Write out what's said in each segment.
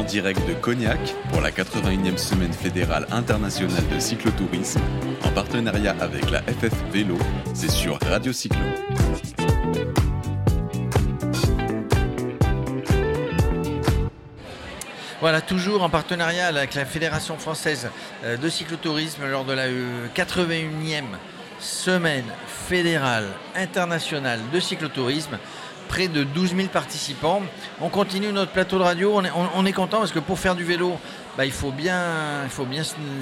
en direct de Cognac pour la 81e semaine fédérale internationale de cyclotourisme en partenariat avec la FF Vélo. C'est sur Radio Cyclo. Voilà, toujours en partenariat avec la Fédération française euh, de cyclotourisme lors de la 81e semaine fédérale internationale de cyclotourisme près de 12 000 participants. On continue notre plateau de radio. On est, content parce que pour faire du vélo, bah, il faut bien,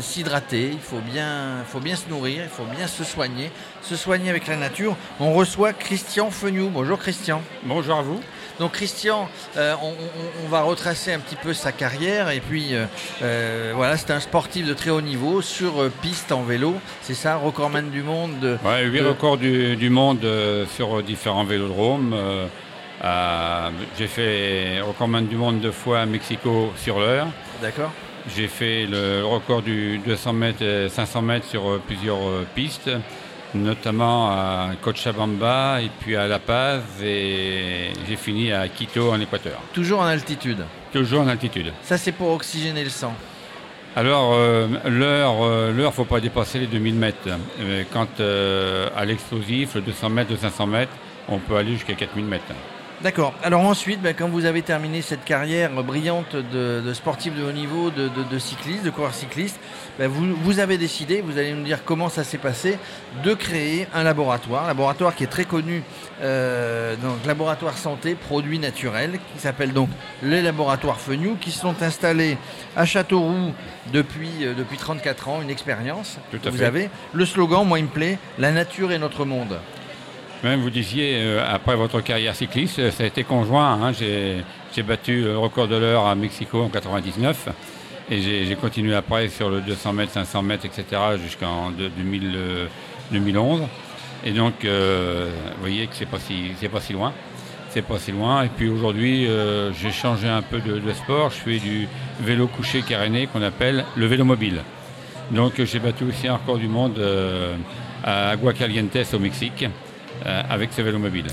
s'hydrater, il faut bien, faut bien se nourrir, il faut bien se soigner, se soigner avec la nature. On reçoit Christian Feniou. Bonjour Christian. Bonjour à vous. Donc Christian, euh, on, va retracer un petit peu sa carrière et puis euh, euh, voilà, c'est un sportif de très haut niveau sur piste en vélo, c'est ça, recordman du monde. De, ouais, 8 records du, monde sur différents vélodromes. J'ai fait recordman du monde deux fois à Mexico sur l'heure. D'accord. J'ai fait le record du 200 mètres et 500 mètres sur plusieurs pistes notamment à Cochabamba et puis à La Paz et j'ai fini à Quito en Équateur. Toujours en altitude Toujours en altitude. Ça c'est pour oxygéner le sang alors, euh, l'heure, il ne faut pas dépasser les 2000 mètres. Euh, quand euh, à l'explosif, le 200 mètres, de 500 mètres, on peut aller jusqu'à 4000 mètres. D'accord. Alors ensuite, ben, quand vous avez terminé cette carrière brillante de, sportif de haut niveau, de, cycliste, de coureur cycliste, ben, vous, avez décidé, vous allez nous dire comment ça s'est passé, de créer un laboratoire, un laboratoire qui est très connu, euh, donc laboratoire santé, produits naturels, qui s'appelle donc les laboratoires Fenioux, qui sont installés à Châteauroux depuis, euh, depuis 34 ans, une expérience que vous avez. Le slogan, moi il me plaît, la nature est notre monde. Même vous disiez, euh, après votre carrière cycliste, euh, ça a été conjoint. Hein. j'ai battu le record de l'heure à Mexico en 99 et j'ai continué après sur le 200 mètres, 500 mètres, etc. jusqu'en 2011. Et donc, euh, vous voyez que c'est pas si pas si loin. C'est pas si loin. Et puis aujourd'hui, j'ai changé un peu de, sport. Je fais du vélo couché caréné qu'on appelle le vélo mobile. Donc j'ai battu aussi un record du monde à Aguascalientes au Mexique. Euh, avec ce vélo mobile.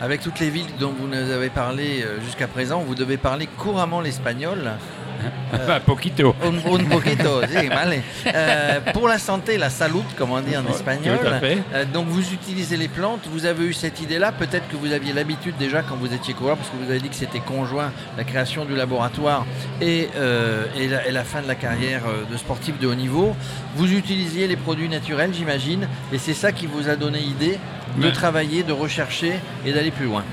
Avec toutes les villes dont vous nous avez parlé euh, jusqu'à présent, vous devez parler couramment l'espagnol. Un poquito. Un, poquito, euh, pour la santé, la salud, comme on dit en espagnol. donc vous utilisez les plantes. Vous avez eu cette idée-là. Peut-être que vous aviez l'habitude déjà quand vous étiez coureur, parce que vous avez dit que c'était conjoint la création du laboratoire et, et, la, fin de la carrière de sportif de haut niveau. Vous utilisiez les produits naturels, j'imagine, et c'est ça qui vous a donné idée de travailler, de rechercher et d'aller plus loin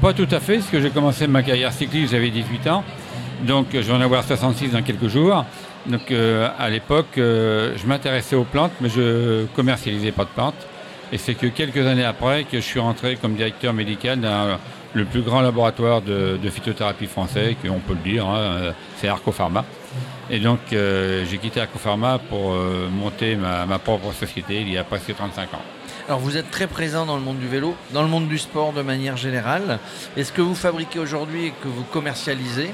pas tout, à fait, parce que j'ai commencé ma carrière cycliste, j'avais 18 ans. Donc je vais en avoir 66 dans quelques jours. Donc euh, à l'époque, euh, je m'intéressais aux plantes, mais je commercialisais pas de plantes. Et c'est que quelques années après que je suis rentré comme directeur médical dans le plus grand laboratoire de, phytothérapie français, qu'on peut le dire, hein, euh, c'est Arcopharma. Et donc j'ai quitté Arcopharma pour monter ma, ma propre société il y a presque 35 ans. Alors vous êtes très présent dans le monde du vélo, dans le monde du sport de manière générale. Est-ce que vous fabriquez aujourd'hui et que vous commercialisez?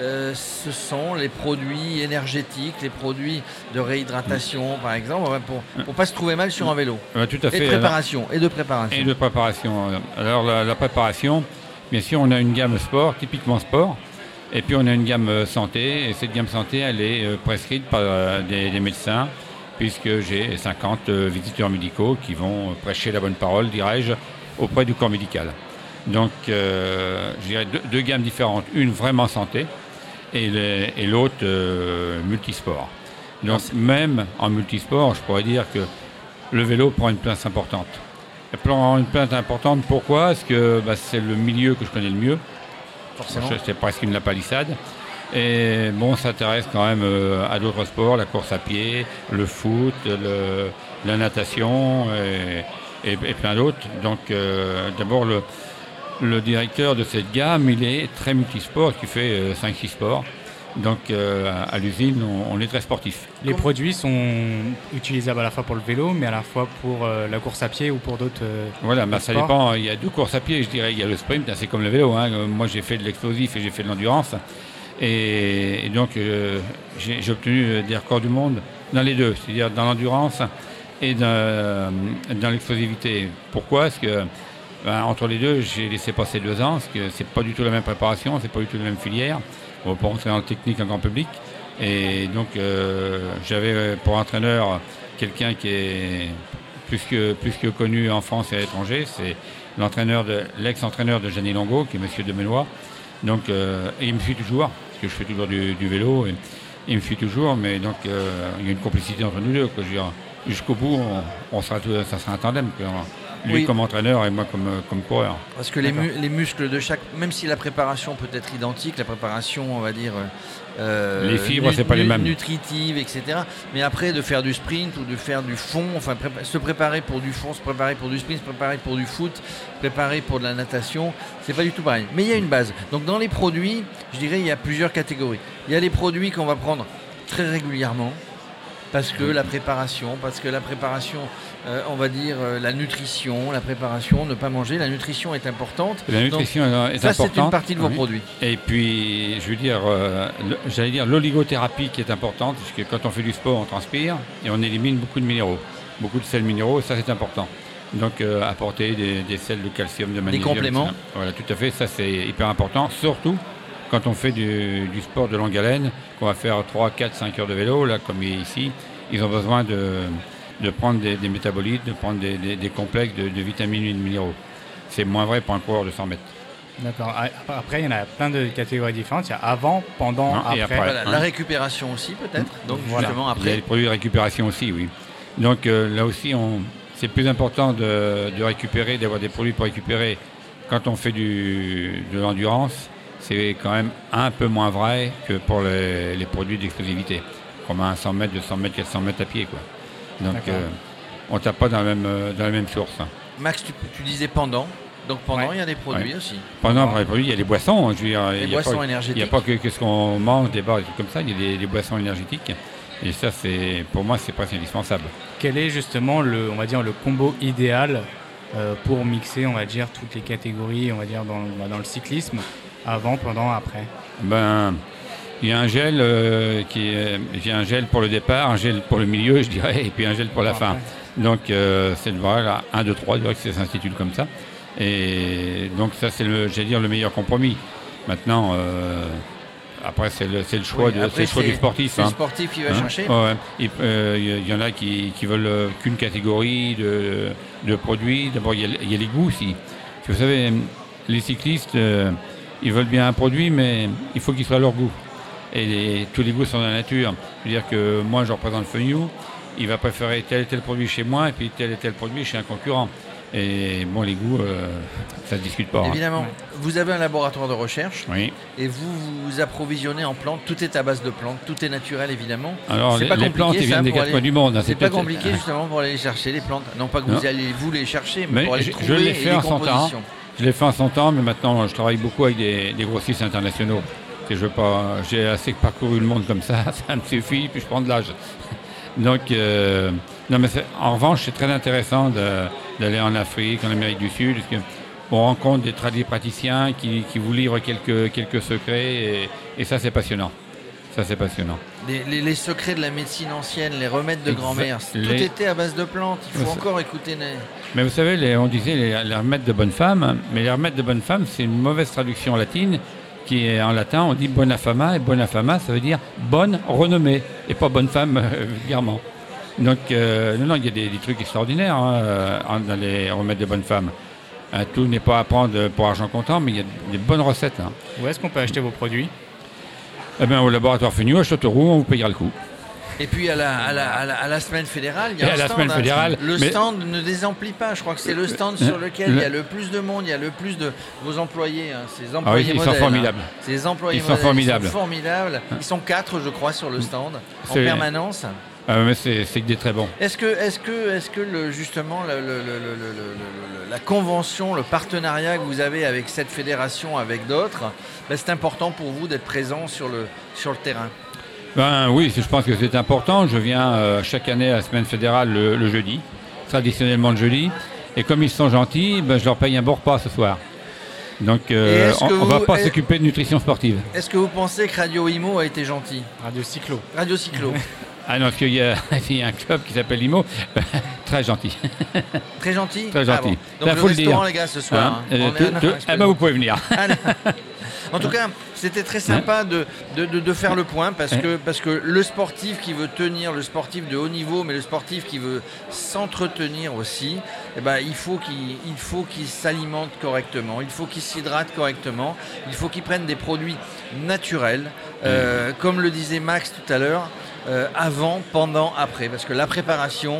Euh, ce sont les produits énergétiques, les produits de réhydratation, par exemple, pour ne pas se trouver mal sur un vélo. tout à fait. Et de préparation. Et de préparation. Et de préparation. Alors la, préparation, bien sûr, on a une gamme sport, typiquement sport. Et puis on a une gamme santé. Et cette gamme santé, elle est euh, prescrite par euh, des médecins puisque j'ai 50 euh, visiteurs médicaux qui vont prêcher la bonne parole, dirais-je, auprès du corps médical. Donc, euh, j'ai deux, gammes différentes, une vraiment santé et l'autre euh, multisport. Donc, même en multisport, je pourrais dire que le vélo prend une place importante. Il prend une place importante, pourquoi? Parce que bah, c'est le milieu que je connais le mieux. Forcément. C'est presque une la palissade. Et bon, on s'intéresse quand même euh, à d'autres sports, la course à pied, le foot, la natation et, plein d'autres. Donc euh, d'abord, le, directeur de cette gamme, il est très multisport, qui fait 5-6 euh, sports. Donc à l'usine, on, est très sportif. Les produits sont utilisables à la fois pour le vélo, mais à la fois pour la course à pied ou pour d'autres. voilà, bah, ça dépend. Il y a deux courses à pied, je dirais. Il y a le sprint, c'est comme le vélo. Hein. Moi, j'ai fait de l'explosif et j'ai fait de l'endurance. Et, donc, euh, j'ai obtenu des records du monde dans les deux, c'est-à-dire dans l'endurance et dans, l'explosivité. Pourquoi? Parce que Ben, entre les deux, j'ai laissé passer deux ans, parce que c'est pas du tout la même préparation, c'est pas du tout la même filière. On va pas rentrer dans le technique en grand public. Et donc, euh, j'avais euh, pour entraîneur quelqu'un qui est plus que, plus que connu en France et à l'étranger. C'est l'entraîneur de, l'ex-entraîneur de Gianni Longo, qui est Monsieur de Menois. Donc, euh, il me suit toujours, parce que je fais toujours du, du vélo. Et, il me suit toujours, mais donc euh, il y a une complicité entre nous deux. Jusqu'au bout, on, on sera, tout- ça sera un tandem. quoi. Lui Oui. comme entraîneur et moi comme, euh, comme coureur. Parce que les, mu- les muscles de chaque, même si la préparation peut être identique, la préparation, on va dire, euh, Les fibres, c'est pas les mêmes. nutritive, etc. Mais après, de faire du sprint ou de faire du fond, enfin, prépa- se préparer pour du fond, se préparer pour du sprint, se préparer pour du foot, se préparer pour de la natation, c'est pas du tout pareil. Mais il y a une base. Donc dans les produits, je dirais, il y a plusieurs catégories. Il y a les produits qu'on va prendre très régulièrement. Parce que la préparation, parce que la préparation, euh, on va dire euh, la nutrition, la préparation, ne pas manger, la nutrition est importante. La Donc, nutrition est ça, importante. c'est une partie de vos Oui. produits. Et puis, je veux dire, euh, j'allais dire l'oligothérapie qui est importante, puisque quand on fait du sport, on transpire et on élimine beaucoup de minéraux, beaucoup de sels minéraux, ça c'est important. Donc, euh, apporter des, des sels de calcium, de magnésium. compléments. etc. Voilà, tout à fait, ça c'est hyper important, surtout quand on fait du, du sport de longue haleine, qu'on va faire 3, 4, 5 heures de vélo, là, comme ici, ils ont besoin de, de prendre des, des métabolites, de prendre des, des- des complexes de, de vitamines et de minéraux. C'est moins vrai pour un coureur de 100 mètres. D'accord. Ah, Après, il y en a plein de catégories différentes. Il y a avant, pendant, Non, et après. après. Voilà, hein. La récupération aussi, peut-être. Donc, Voilà. justement, Il y a les après. produits de récupération aussi, oui. Donc euh, là aussi, on, c'est plus important de, de récupérer, d'avoir des produits pour récupérer quand on fait du, de l'endurance. C'est quand même un peu moins vrai que pour les, les produits d'explosivité, comme un 100 mètres, 200 mètres, 400 mètres à pied. Quoi. Donc euh, on tape pas dans la même, euh, dans la même source. hein. Max, tu, tu disais pendant. Donc, pendant, Ouais. il y a des produits Ouais. aussi. Pendant pour les produits, il y a les boissons. hein, Je veux dire, Les y a boissons pas- énergétiques. Il n'y a pas que, que ce qu'on mange, des bars, des trucs comme ça. Il y a des, des boissons énergétiques. Et ça, c'est pour moi, c'est presque indispensable. Quel est justement le, on va dire, le combo idéal euh, pour mixer, on va dire, toutes les catégories, on va dire, dans, bah, dans le cyclisme, avant, pendant, après Ben, il y a un gel euh, qui est, j'ai un gel pour le départ, un gel pour le milieu, je dirais, et puis un gel pour la fin. Donc euh, c'est voilà, 1, 2, 3, je dirais que ça s'intitule comme ça. Et donc ça c'est le, j'allais dire le meilleur compromis. Maintenant, euh, après c'est le, c'est le choix, Oui, de, après, c'est le choix c'est- du sportif. C'est le hein. sportif qui va Hein? chercher. Ouais, ouais. Il euh, il y, en a qui, qui veulent euh, qu'une catégorie de, de produits. D'abord, il y, y a les goûts aussi. Vous savez, les cyclistes, euh, ils veulent bien un produit, mais il faut qu'il soit à leur goût. Et les- tous les goûts sont dans la nature. Je veux dire que moi, je représente Feuillou, il va préférer tel et tel produit chez moi et puis tel et tel produit chez un concurrent. Et bon, les goûts, euh, ça se discute pas. hein. Évidemment, vous avez un laboratoire de recherche Oui. et vous vous approvisionnez en plantes. Tout est à base de plantes, tout est naturel évidemment. Alors, C'est les, pas les plantes, compliqué, ils viennent ça, des quatre aller- coins du monde. hein. C'est pas compliqué justement pour aller les chercher les plantes. Non pas que vous allez vous les chercher, mais, Mais pour aller je- les je trouver l'ai et fait les en temps. compositions. Je l'ai fait en son temps, mais maintenant je travaille beaucoup avec des, des grossistes internationaux. Et je veux pas, j'ai assez parcouru le monde comme ça, ça me suffit, puis je prends de l'âge. Donc, euh, non, mais en revanche, c'est très intéressant d'aller en Afrique, en Amérique du Sud, parce que on rencontre des tradis praticiens qui, qui vous livrent quelques, quelques secrets, et, et ça, c'est passionnant. Ça, c'est passionnant. Les, les- les secrets de la médecine ancienne, les remèdes de grand-mère, tout Les- était à base de plantes. Il faut encore écouter. les- Mais vous savez, les- on disait les, les remèdes de bonne femme, mais les remèdes de bonne femme, c'est une mauvaise traduction latine, qui est en latin, on dit bona fama, et bona fama, ça veut dire bonne renommée, et pas bonne femme, euh, vulgairement. Donc, euh, non, non, il y a des, des trucs extraordinaires hein, euh, dans les remèdes de bonne femme. Euh, tout n'est pas à prendre pour argent comptant, mais il y a des bonnes recettes. hein. Où est-ce qu'on peut acheter vos produits? Eh bien, au laboratoire Fenu, à Châteauroux, on vous payera le coup. Et puis à la, à la- à la- à la semaine fédérale, il y a un la stand, hein. fédérale, Le mais- stand ne désemplit pas. Je crois que c'est le stand sur lequel le- il y a le plus de monde, il y a le plus de vos employés. hein, ces Ah oui, employés ils sont hein. formidables. Ces employés Ils sont formidables. Ils sont formidables. Ils sont quatre, je crois, sur le stand en permanence. Euh, mais c'est que des très bons. Est-ce que, est-ce que, est-ce que le, justement le- le- le- le- le- le- le- la convention, le partenariat que vous avez avec cette fédération, avec d'autres, ben, c'est important pour vous d'être présent sur le, sur le terrain? Ben oui, je pense que c'est important. Je viens euh, chaque année à la semaine fédérale le, le jeudi, traditionnellement le jeudi. Et comme ils sont gentils, ben, je leur paye un bon repas ce soir. Donc euh, on ne va pas est- s'occuper de nutrition sportive. Est-ce que vous pensez que Radio Imo a été gentil? Radio Cyclo. Radio Cyclo Ah non, parce qu'il y, a il y a un club qui s'appelle Limo, très gentil. Très gentil Très Ah gentil. bon. Ben, Donc faut le le restaurant, dire. les gars, ce soir. Hein, hein. euh, eh excusez-moi. ben, vous pouvez venir. En tout cas, c'était très sympa de, de, de- de faire le point parce que, parce que le sportif qui veut tenir, le sportif de haut niveau, mais le sportif qui veut s'entretenir aussi, eh ben, il faut qu'il il faut qu'il s'alimente correctement, il faut qu'il s'hydrate correctement, il faut qu'il prenne des produits naturels, euh, comme le disait Max tout à l'heure, euh, avant, pendant, après, parce que la préparation,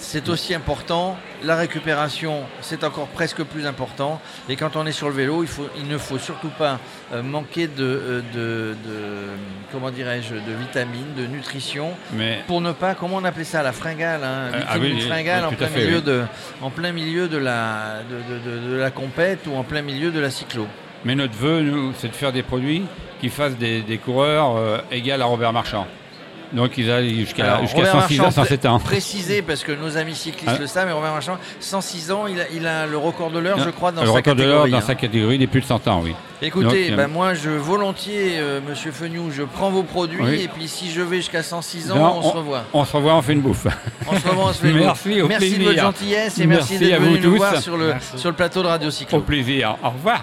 c'est aussi important. La récupération, c'est encore presque plus important. Et quand on est sur le vélo, il, faut, il ne faut surtout pas euh, manquer de, euh, de, de- comment dirais-je, de vitamines, de nutrition, Mais pour ne pas, comment on appelait ça, la fringale, hein, ah vitamine oui, oui, fringale oui, en plein fait, milieu de, en plein milieu de la, de, de- de- de la compète ou en plein milieu de la cyclo. Mais notre vœu, nous, c'est de faire des produits qui fassent des, des coureurs euh, égales à Robert Marchand. Donc ils aillent jusqu'à Robert 106 ans, Marchand, 107 ans. Précisé parce que nos amis cyclistes Ah. le savent, mais Robert Marchand, 106 ans, il a, il a le record de l'heure, je crois, dans le sa record de l'or catégorie. dans hein. sa catégorie des plus de 100 ans, oui. Écoutez, Donc, ben euh, moi je volontiers, euh, Monsieur Feniou, je prends vos produits Oui. et puis si je vais jusqu'à 106 ans, Non, on, se revoit. On se revoit, on fait une bouffe. On se revoit, on se fait le Merci, coup. au Merci de votre gentillesse et merci, Merci d'être venu nous voir sur le, sur le plateau de Radio Au Cyclo. plaisir. Au revoir.